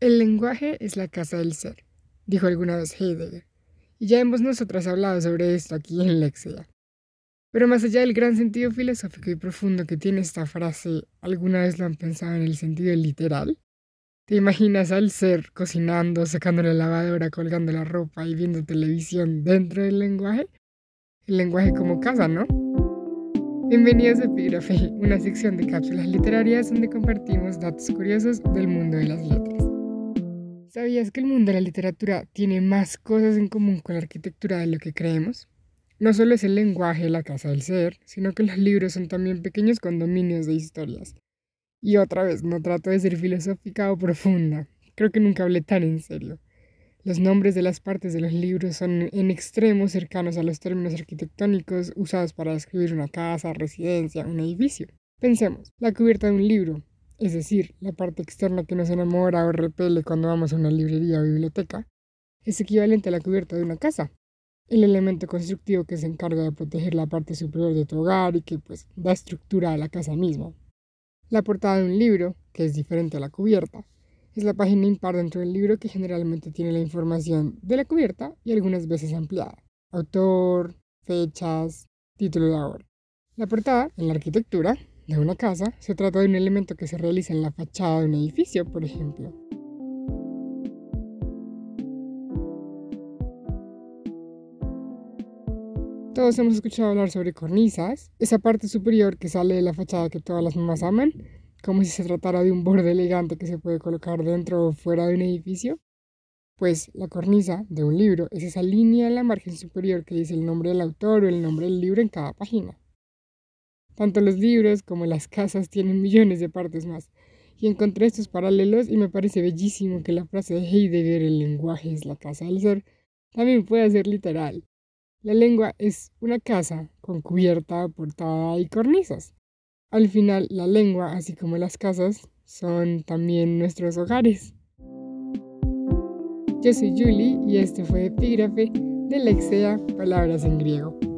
El lenguaje es la casa del ser, dijo alguna vez Heidegger, y ya hemos nosotras hablado sobre esto aquí en Lexia. Pero más allá del gran sentido filosófico y profundo que tiene esta frase, ¿alguna vez lo han pensado en el sentido literal? ¿Te imaginas al ser cocinando, sacando la lavadora, colgando la ropa y viendo televisión dentro del lenguaje? El lenguaje como casa, ¿no? Bienvenidos a Epígrafe, una sección de cápsulas literarias donde compartimos datos curiosos del mundo de las letras. ¿Sabías que el mundo de la literatura tiene más cosas en común con la arquitectura de lo que creemos? No solo es el lenguaje la casa del ser, sino que los libros son también pequeños condominios de historias. Y otra vez, no trato de ser filosófica o profunda, creo que nunca hablé tan en serio. Los nombres de las partes de los libros son en extremo cercanos a los términos arquitectónicos usados para describir una casa, residencia, un edificio. Pensemos, la cubierta de un libro, es decir, la parte externa que nos enamora o repele cuando vamos a una librería o biblioteca, es equivalente a la cubierta de una casa, el elemento constructivo que se encarga de proteger la parte superior de tu hogar y que pues da estructura a la casa misma. La portada de un libro, que es diferente a la cubierta, es la página impar dentro del libro que generalmente tiene la información de la cubierta y algunas veces ampliada. Autor, fechas, título de la obra. La portada, en la arquitectura, de una casa se trata de un elemento que se realiza en la fachada de un edificio, por ejemplo. Todos hemos escuchado hablar sobre cornisas, esa parte superior que sale de la fachada que todas las mamás aman, como si se tratara de un borde elegante que se puede colocar dentro o fuera de un edificio. Pues la cornisa de un libro es esa línea en la margen superior que dice el nombre del autor o el nombre del libro en cada página. Tanto los libros como las casas tienen millones de partes más. Y encontré estos paralelos y me parece bellísimo que la frase de Heidegger, el lenguaje es la casa del ser, también puede ser literal. La lengua es una casa con cubierta, portada y cornisas. Al final, la lengua, así como las casas, son también nuestros hogares. Yo soy Julie y este fue Epígrafe de Lexea Palabras en Griego.